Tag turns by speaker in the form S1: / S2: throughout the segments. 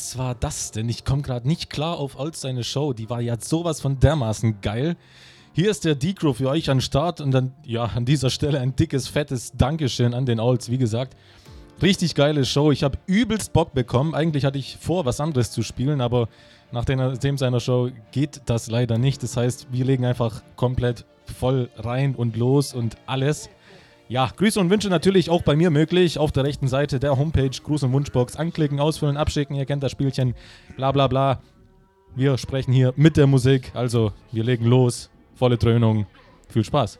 S1: was war das denn? Ich komme gerade nicht klar auf Olds seine Show. Die war ja sowas von dermaßen geil. Hier ist der Decro für euch an Start und dann, ja, an dieser Stelle ein dickes, fettes Dankeschön an den Olds. Wie gesagt, richtig geile Show. Ich habe übelst Bock bekommen. Eigentlich hatte ich vor, was anderes zu spielen, aber nach dem seiner Show geht das leider nicht. Das heißt, wir legen einfach komplett voll rein und los und alles. Ja, Grüße und Wünsche natürlich auch bei mir möglich. Auf der rechten Seite der Homepage Gruß- und Wunschbox anklicken, ausfüllen, abschicken. Ihr kennt das Spielchen. Bla bla bla. Wir sprechen hier mit der Musik. Also, wir legen los. Volle Dröhnung. Viel Spaß.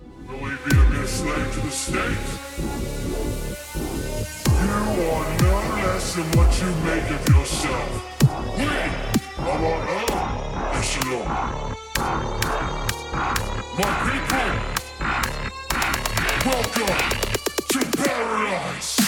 S2: My people, welcome to paradise.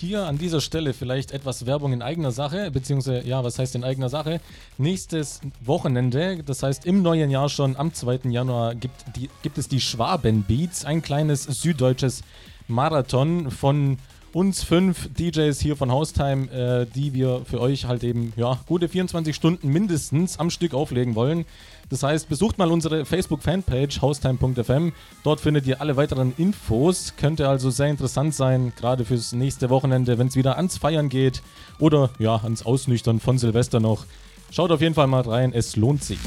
S1: Hier an dieser Stelle vielleicht etwas Werbung in eigener Sache, beziehungsweise, ja, was heißt in eigener Sache? Nächstes Wochenende, das heißt im neuen Jahr schon, am 2. Januar, gibt, die, gibt es die Schwaben Beats, ein kleines süddeutsches Marathon von uns fünf DJs hier von Haustime, äh, die wir für euch halt eben ja, gute 24 Stunden mindestens am Stück auflegen wollen. Das heißt, besucht mal unsere Facebook-Fanpage haustime.fm. Dort findet ihr alle weiteren Infos. Könnte also sehr interessant sein, gerade fürs nächste Wochenende, wenn es wieder ans Feiern geht oder ja, ans Ausnüchtern von Silvester noch. Schaut auf jeden Fall mal rein, es lohnt sich.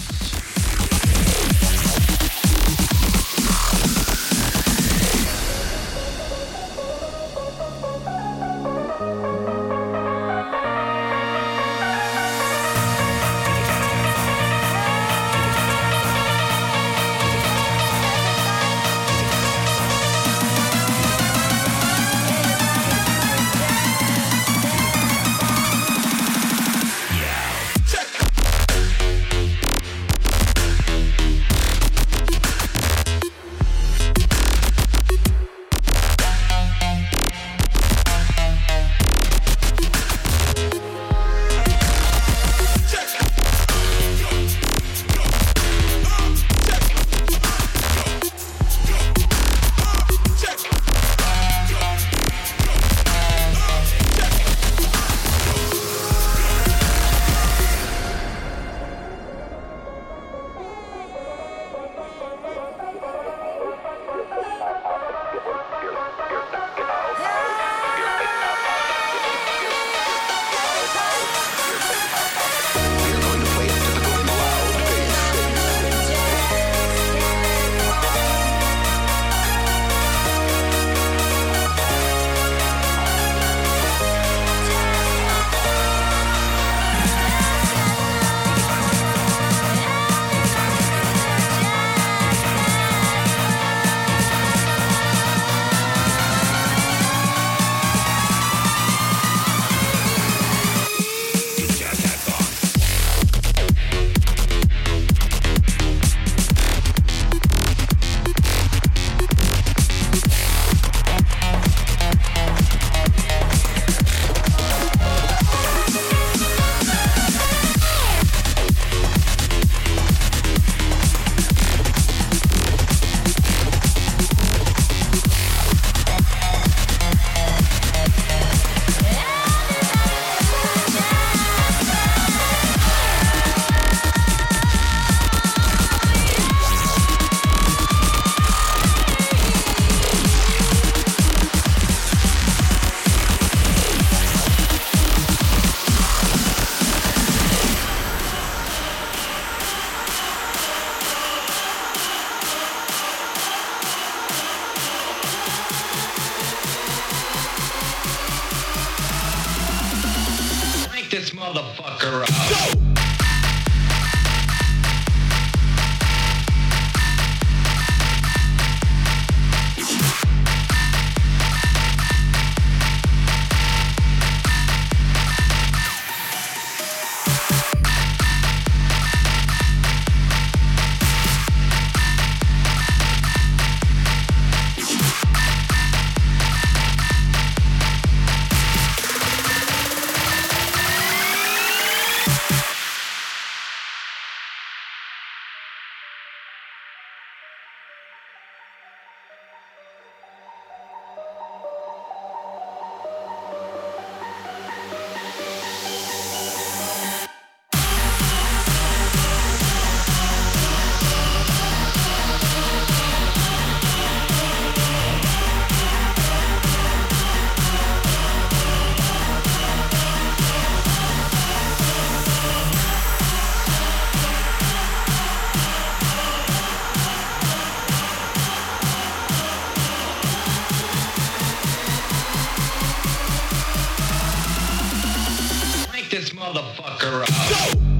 S3: motherfucker up. Go!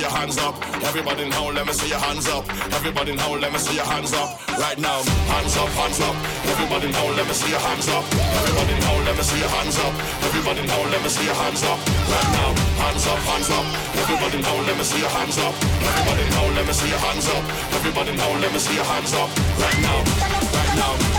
S4: See your hands up. Everybody in hole, let me see your hands up. Everybody in hole, let me see your hands up. Right now, hands up, hands up. Everybody in hole, let me see your hands up. Everybody in hole, let me see your hands up. Everybody in hole, let me see your hands up. Right now, hands up, hands up. Everybody in hole, let me see your hands up. Everybody in hole, let me see your hands up. Everybody in hole, let me see your hands up. Right now, right now,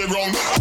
S2: the ground.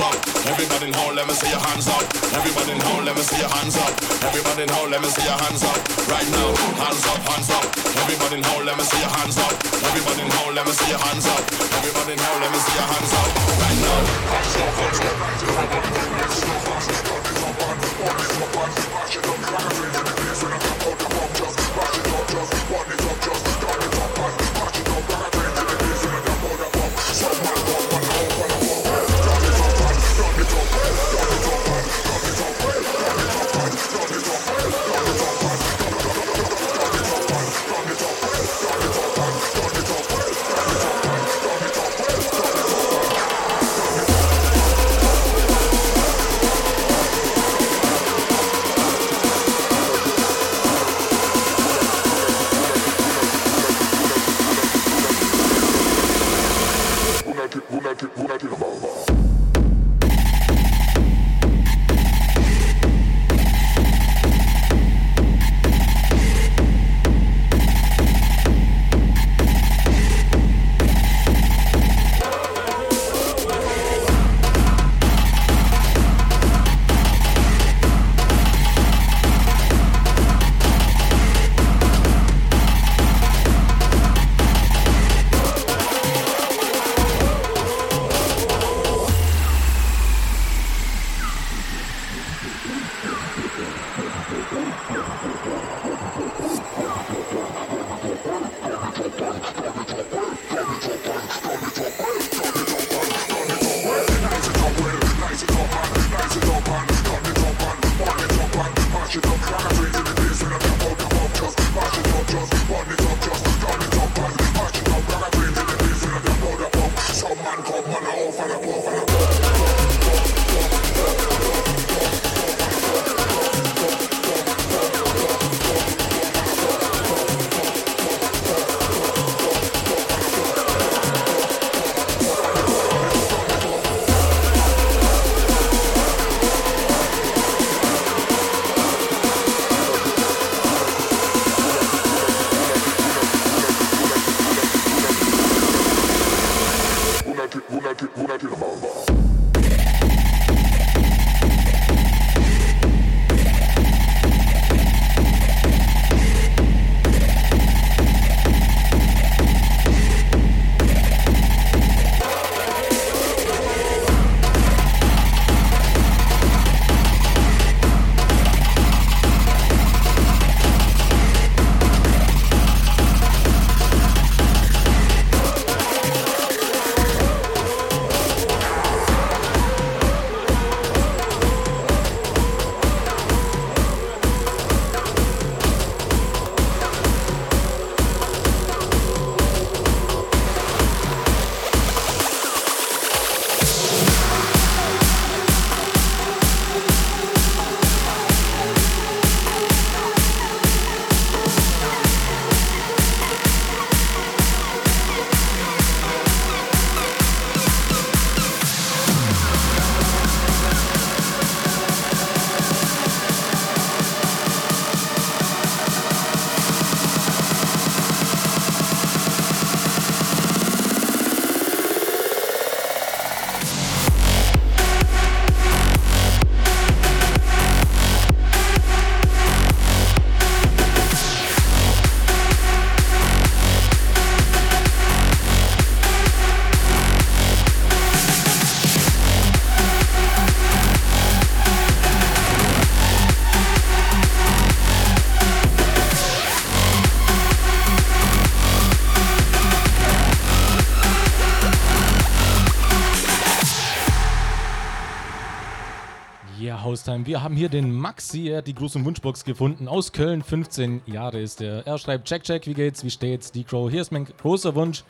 S4: Up. Everybody in hole, let me see your hands up. Everybody in hole, let me see your hands up. Everybody in hole, let me see your hands up. Right now, hands up, hands up. Everybody in hole, let me see your hands up. Everybody in hole, let me see your hands up. Everybody in hole, let me see your hands up. Right now.
S1: Ja, Haustime. Wir haben hier den Maxi, er hat die und Wunschbox gefunden. Aus Köln, 15 Jahre ist er. Er schreibt: Check, check, wie geht's, wie steht's? Die Crow, hier ist mein großer Wunsch.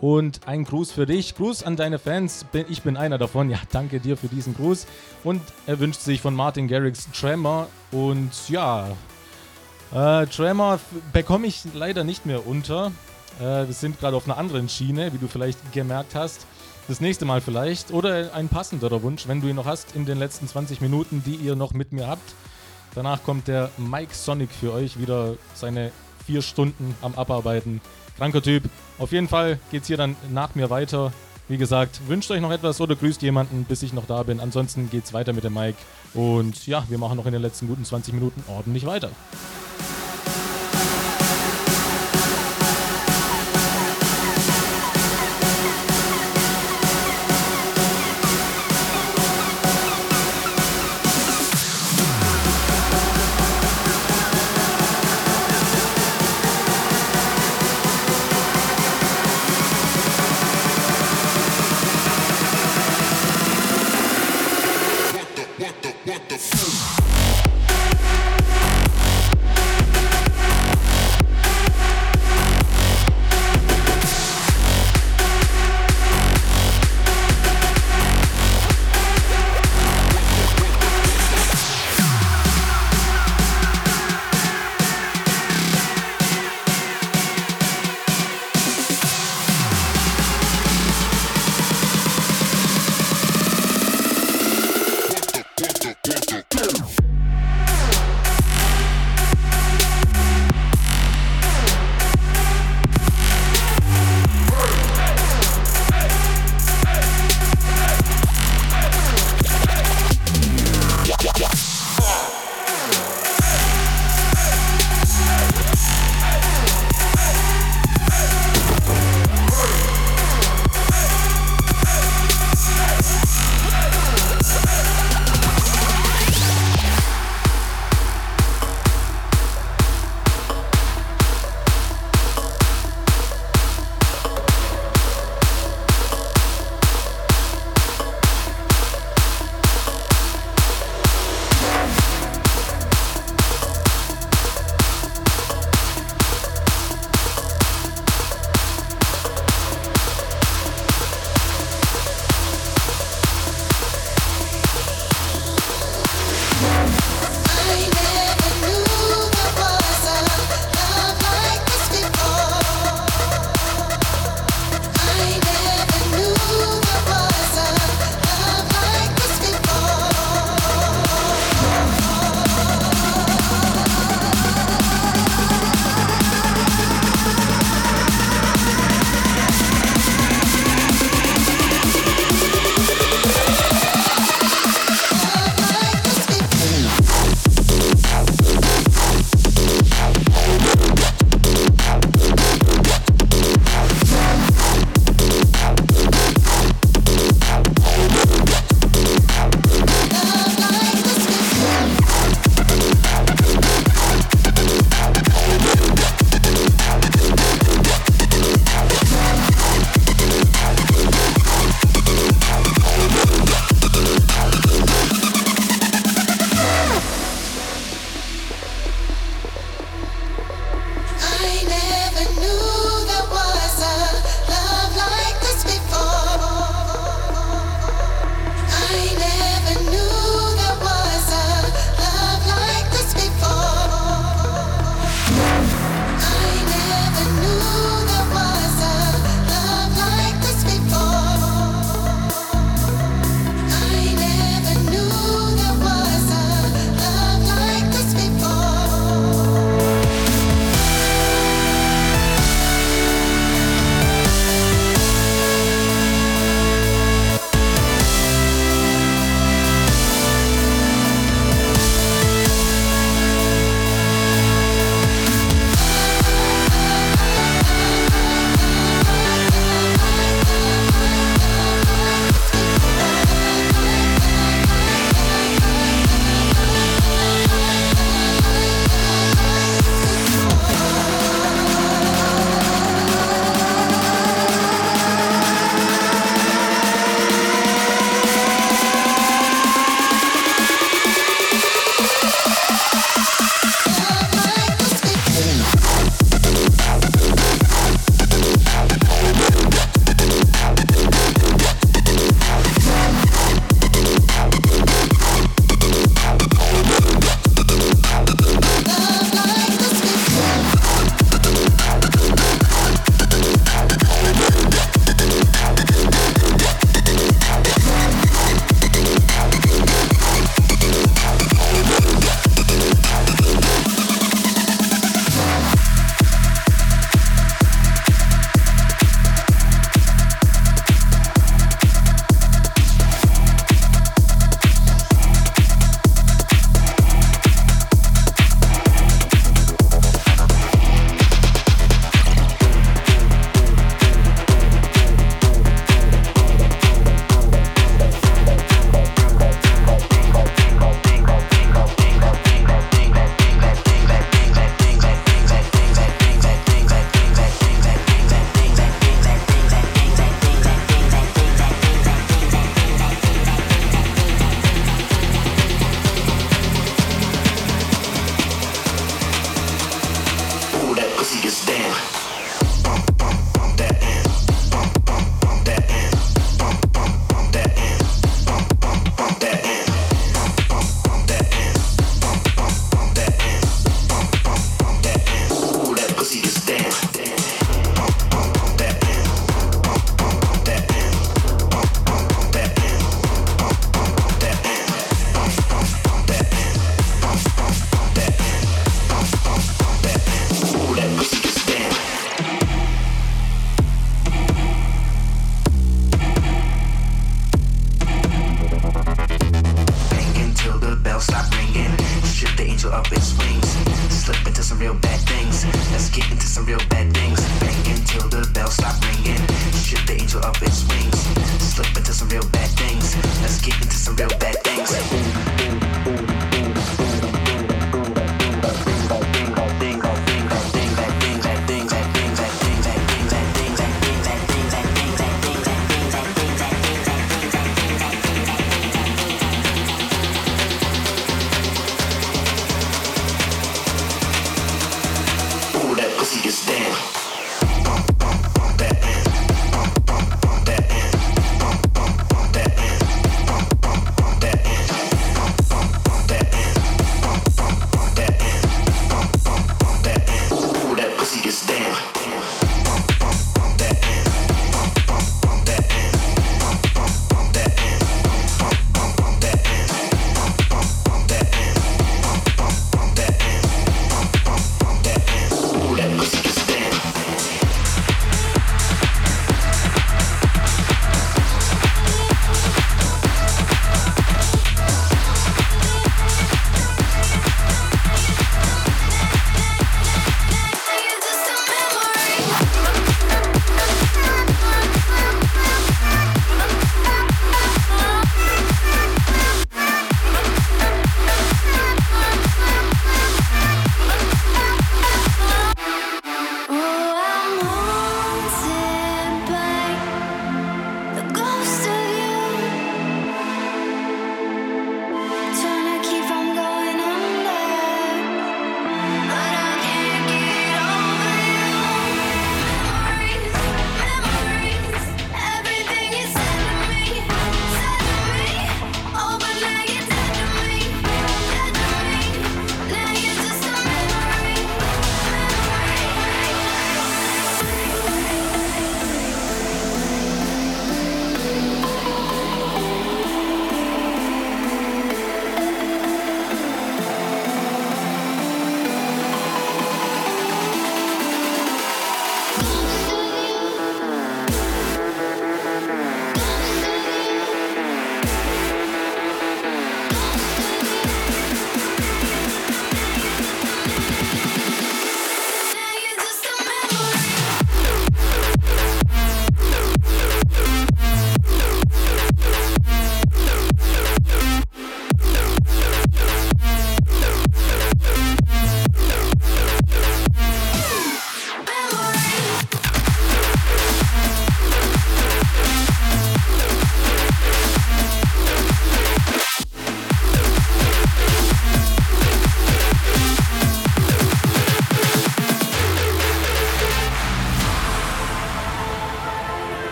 S1: Und ein Gruß für dich. Gruß an deine Fans. Ich bin einer davon. Ja, danke dir für diesen Gruß. Und er wünscht sich von Martin Garrix Tremor. Und ja, äh, Tremor bekomme ich leider nicht mehr unter. Äh, wir sind gerade auf einer anderen Schiene, wie du vielleicht gemerkt hast. Das nächste Mal vielleicht. Oder ein passenderer Wunsch, wenn du ihn noch hast in den letzten 20 Minuten, die ihr noch mit mir habt. Danach kommt der Mike Sonic für euch wieder seine vier Stunden am Abarbeiten. Kranker Typ. Auf jeden Fall geht es hier dann nach mir weiter. Wie gesagt, wünscht euch noch etwas oder grüßt jemanden, bis ich noch da bin. Ansonsten geht es weiter mit dem Mike. Und ja, wir machen noch in den letzten guten 20 Minuten ordentlich weiter.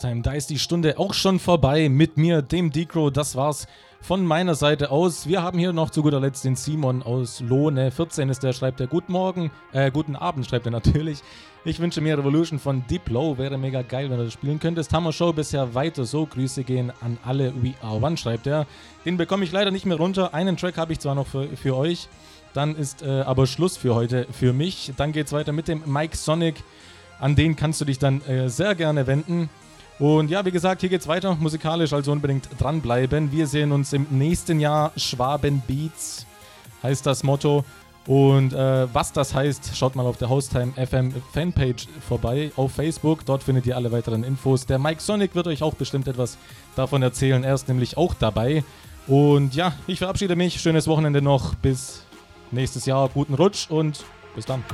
S5: Haustime, da ist die Stunde auch schon vorbei mit mir, dem Decro. Das war's von meiner Seite aus. Wir haben hier noch zu guter Letzt den Simon aus Lohne. 14 ist der, schreibt er Guten Morgen, äh, guten Abend schreibt er natürlich. Ich wünsche mir Revolution von Diplo. Wäre mega geil, wenn du das spielen könntest. Hammer Show bisher weiter so. Grüße gehen an alle We Are One, schreibt er. Den bekomme ich leider nicht mehr runter. Einen Track habe ich zwar noch für, für euch. Dann ist äh, aber Schluss für heute für mich. Dann geht's weiter mit dem Mike Sonic. An den kannst du dich dann äh, sehr gerne wenden. Und ja, wie gesagt, hier geht's weiter musikalisch, also unbedingt dranbleiben. Wir sehen uns im nächsten Jahr. Schwaben Beats heißt das Motto. Und äh, was das heißt, schaut mal auf der Haustime FM Fanpage vorbei auf Facebook. Dort findet ihr alle weiteren Infos. Der Mike Sonic wird euch auch bestimmt etwas davon erzählen. Er ist nämlich auch dabei. Und ja, ich verabschiede mich. Schönes Wochenende noch. Bis nächstes Jahr. Guten Rutsch und bis dann.